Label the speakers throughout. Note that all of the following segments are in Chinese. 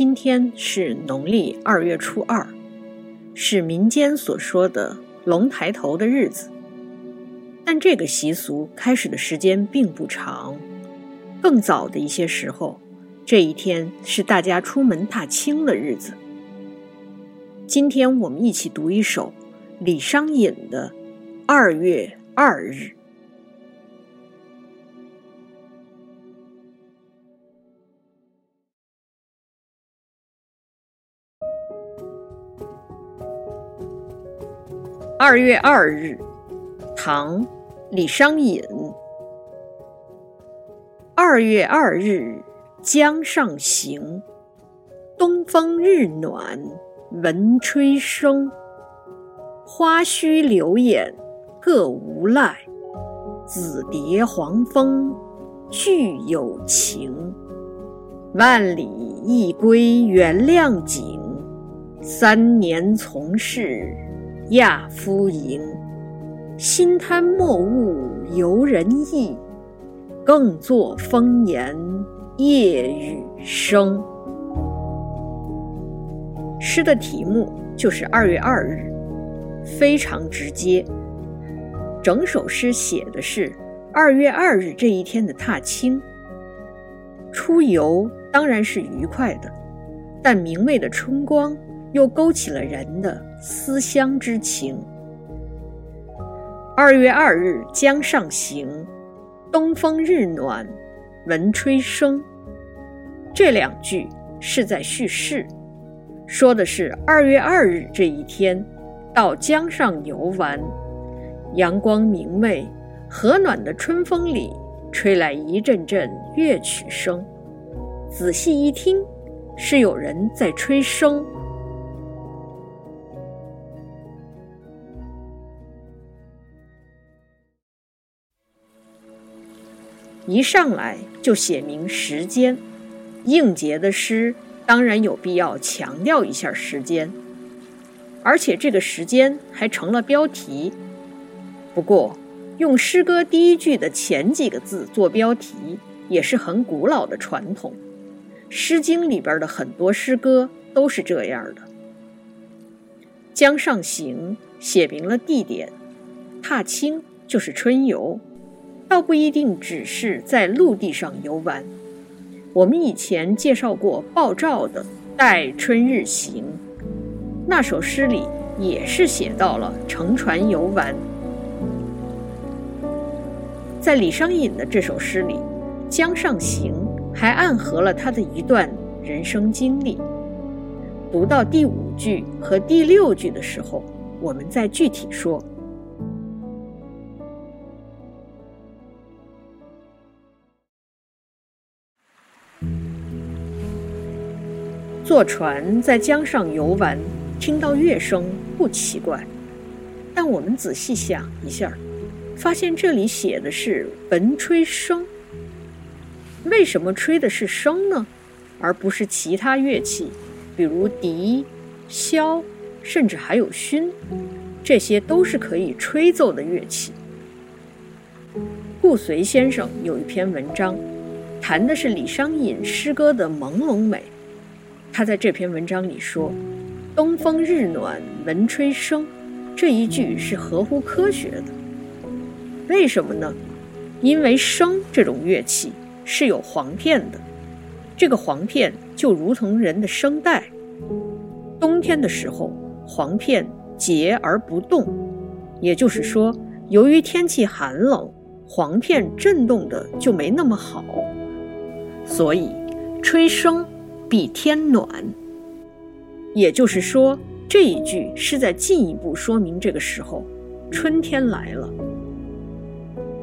Speaker 1: 今天是农历二月初二，是民间所说的龙抬头的日子。但这个习俗开始的时间并不长，更早的一些时候，这一天是大家出门踏青的日子。今天我们一起读一首李商隐的《二月二日》。二月二日，唐·李商隐。二月二日江上行，东风日暖闻吹声。花须柳眼各无赖，紫蝶黄蜂俱有情。万里一归原谅景，三年从事。亚夫营，心贪莫误游人意，更作风言夜雨声。诗的题目就是二月二日，非常直接。整首诗写的是二月二日这一天的踏青。出游当然是愉快的，但明媚的春光。又勾起了人的思乡之情。二月二日江上行，东风日暖闻吹声。这两句是在叙事，说的是二月二日这一天到江上游玩，阳光明媚，和暖的春风里吹来一阵阵乐曲声。仔细一听，是有人在吹笙。一上来就写明时间，应节的诗当然有必要强调一下时间，而且这个时间还成了标题。不过，用诗歌第一句的前几个字做标题也是很古老的传统，《诗经》里边的很多诗歌都是这样的。江上行写明了地点，踏青就是春游。倒不一定只是在陆地上游玩。我们以前介绍过鲍照的《待春日行》，那首诗里也是写到了乘船游玩。在李商隐的这首诗里，《江上行》还暗合了他的一段人生经历。读到第五句和第六句的时候，我们再具体说。坐船在江上游玩，听到乐声不奇怪。但我们仔细想一下，发现这里写的是闻吹笙。为什么吹的是笙呢，而不是其他乐器，比如笛、箫，甚至还有埙？这些都是可以吹奏的乐器。顾随先生有一篇文章，谈的是李商隐诗歌的朦胧美。他在这篇文章里说：“东风日暖闻吹笙”，这一句是合乎科学的。为什么呢？因为笙这种乐器是有簧片的，这个簧片就如同人的声带。冬天的时候，簧片结而不动，也就是说，由于天气寒冷，簧片振动的就没那么好，所以吹笙。比天暖，也就是说，这一句是在进一步说明这个时候，春天来了。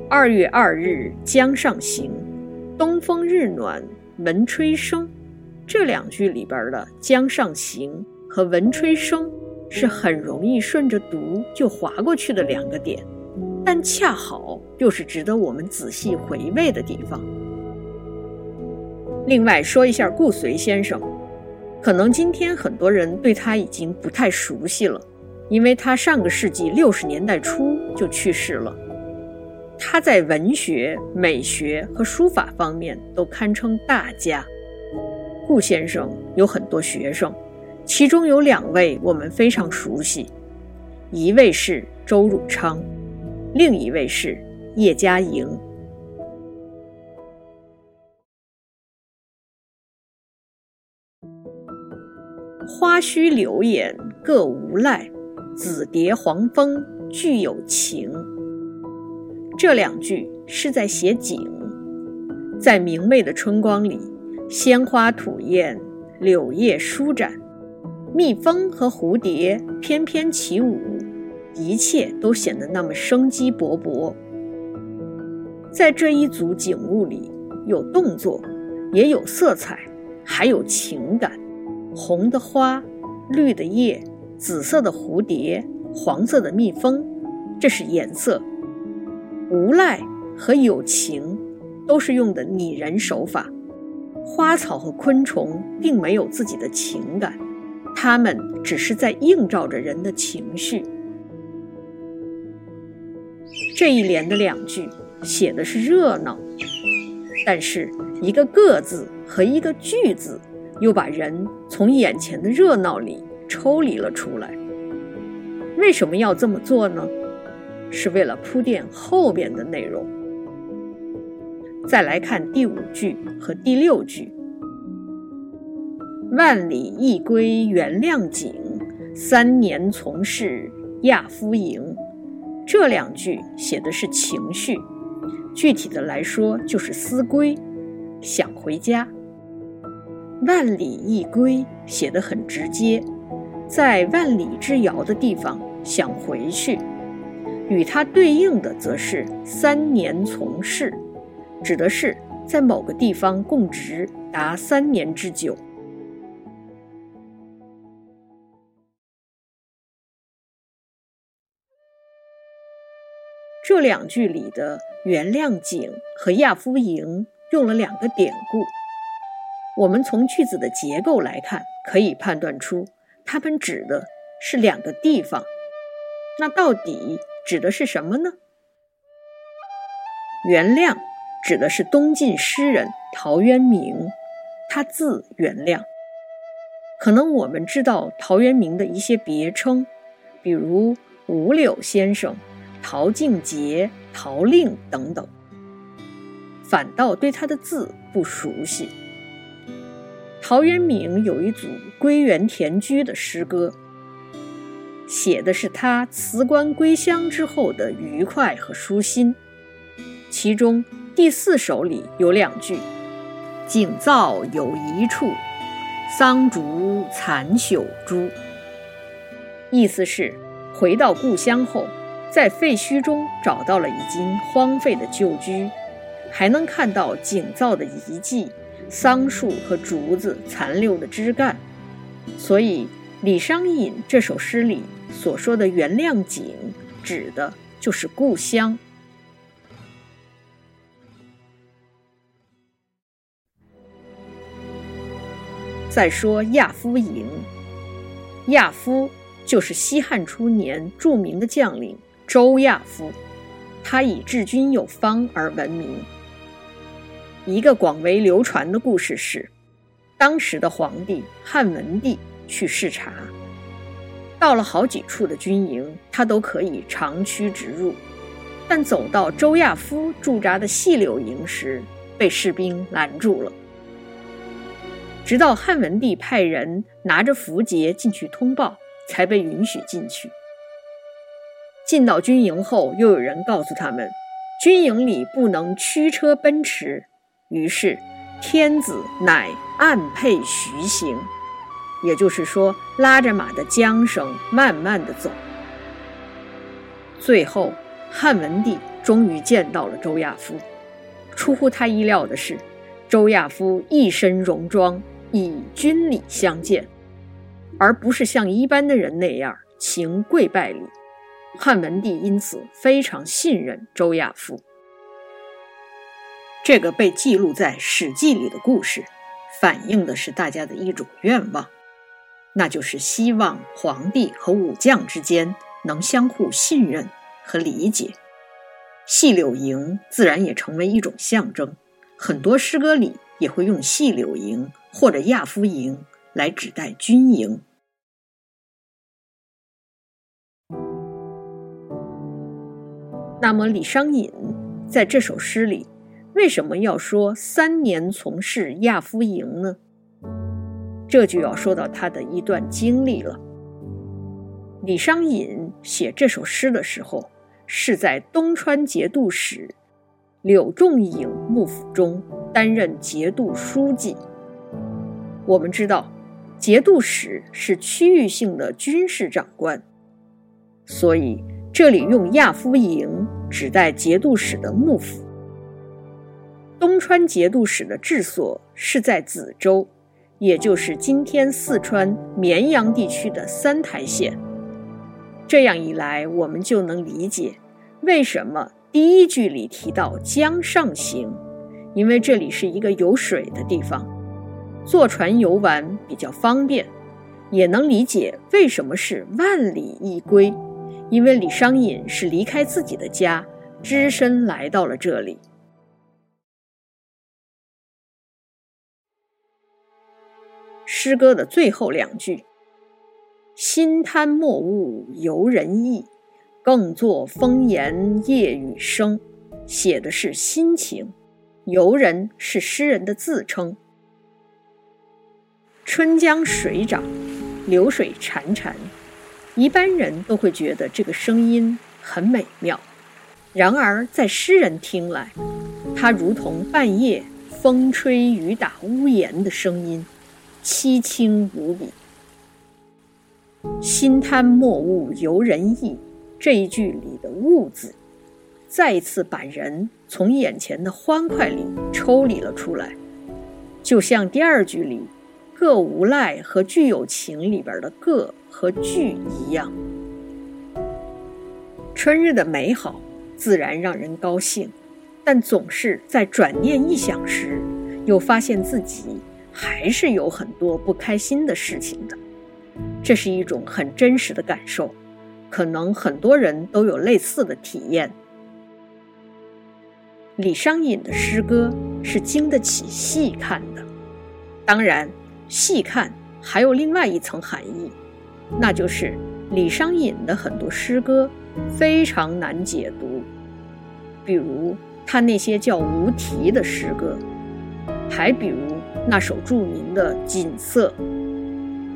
Speaker 1: 二月二日江上行，东风日暖闻吹笙。这两句里边的“江上行”和“闻吹笙”是很容易顺着读就划过去的两个点，但恰好又是值得我们仔细回味的地方。另外说一下顾随先生，可能今天很多人对他已经不太熟悉了，因为他上个世纪六十年代初就去世了。他在文学、美学和书法方面都堪称大家。顾先生有很多学生，其中有两位我们非常熟悉，一位是周汝昌，另一位是叶嘉莹。花须柳眼各无赖，紫蝶黄蜂俱有情。这两句是在写景，在明媚的春光里，鲜花吐艳，柳叶舒展，蜜蜂和蝴蝶翩翩起舞，一切都显得那么生机勃勃。在这一组景物里，有动作，也有色彩，还有情感。红的花，绿的叶，紫色的蝴蝶，黄色的蜜蜂，这是颜色。无赖和有情，都是用的拟人手法。花草和昆虫并没有自己的情感，它们只是在映照着人的情绪。这一联的两句写的是热闹，但是一个“个”字和一个“句”字，又把人从眼前的热闹里抽离了出来。为什么要这么做呢？是为了铺垫后边的内容。再来看第五句和第六句：“万里一归原谅景，三年从事亚夫营。”这两句写的是情绪，具体的来说就是思归，想回家。万里一归写得很直接，在万里之遥的地方想回去。与它对应的则是“三年从事”，指的是在某个地方供职达三年之久。这两句里的“原谅井”和“亚夫营”用了两个典故，我们从句子的结构来看，可以判断出它们指的是两个地方。那到底？指的是什么呢？原谅指的是东晋诗人陶渊明，他字原谅。可能我们知道陶渊明的一些别称，比如五柳先生、陶敬节、陶令等等，反倒对他的字不熟悉。陶渊明有一组归园田居的诗歌。写的是他辞官归乡之后的愉快和舒心。其中第四首里有两句：“景灶有一处，桑竹残朽株。”意思是回到故乡后，在废墟中找到了已经荒废的旧居，还能看到景灶的遗迹、桑树和竹子残留的枝干，所以李商隐这首诗里。所说的原谅井，指的就是故乡。再说亚夫营，亚夫就是西汉初年著名的将领周亚夫，他以治军有方而闻名。一个广为流传的故事是，当时的皇帝汉文帝去视察。到了好几处的军营，他都可以长驱直入，但走到周亚夫驻扎的细柳营时，被士兵拦住了。直到汉文帝派人拿着符节进去通报，才被允许进去。进到军营后，又有人告诉他们，军营里不能驱车奔驰，于是天子乃暗配徐行。也就是说，拉着马的缰绳慢慢的走。最后，汉文帝终于见到了周亚夫。出乎他意料的是，周亚夫一身戎装，以军礼相见，而不是像一般的人那样行跪拜礼。汉文帝因此非常信任周亚夫。这个被记录在《史记》里的故事，反映的是大家的一种愿望。那就是希望皇帝和武将之间能相互信任和理解，细柳营自然也成为一种象征。很多诗歌里也会用细柳营或者亚夫营来指代军营。那么李商隐在这首诗里为什么要说三年从事亚夫营呢？这就要说到他的一段经历了。李商隐写这首诗的时候，是在东川节度使柳仲颖幕府中担任节度书记。我们知道，节度使是区域性的军事长官，所以这里用亚夫营指代节度使的幕府。东川节度使的治所是在梓州。也就是今天四川绵阳地区的三台县。这样一来，我们就能理解为什么第一句里提到江上行，因为这里是一个有水的地方，坐船游玩比较方便。也能理解为什么是万里一归，因为李商隐是离开自己的家，只身来到了这里。诗歌的最后两句：“心贪墨雾游人意，更作风言夜雨声。”写的是心情，游人是诗人的自称。春江水涨，流水潺潺，一般人都会觉得这个声音很美妙。然而在诗人听来，它如同半夜风吹雨打屋檐的声音。凄清无比，心贪墨雾游人意。这一句里的“物”字，再一次把人从眼前的欢快里抽离了出来，就像第二句里“各无赖”和“具有情”里边的“各”和“具”一样。春日的美好自然让人高兴，但总是在转念一想时，又发现自己。还是有很多不开心的事情的，这是一种很真实的感受，可能很多人都有类似的体验。李商隐的诗歌是经得起细看的，当然，细看还有另外一层含义，那就是李商隐的很多诗歌非常难解读，比如他那些叫无题的诗歌，还比如。那首著名的《锦瑟》，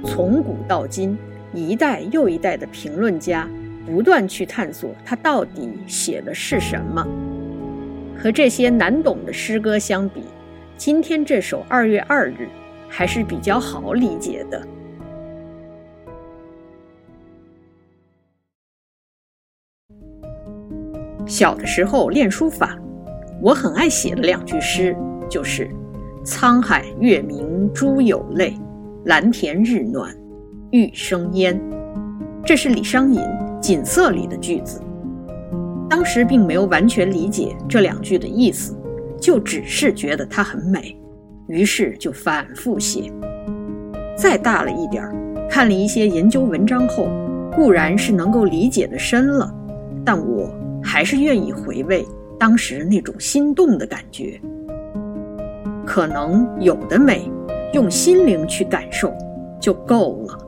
Speaker 1: 从古到今，一代又一代的评论家不断去探索它到底写的是什么。和这些难懂的诗歌相比，今天这首《二月二日》还是比较好理解的。小的时候练书法，我很爱写的两句诗就是。沧海月明珠有泪，蓝田日暖玉生烟。这是李商隐《锦瑟》里的句子。当时并没有完全理解这两句的意思，就只是觉得它很美，于是就反复写。再大了一点儿，看了一些研究文章后，固然是能够理解的深了，但我还是愿意回味当时那种心动的感觉。可能有的美，用心灵去感受就够了。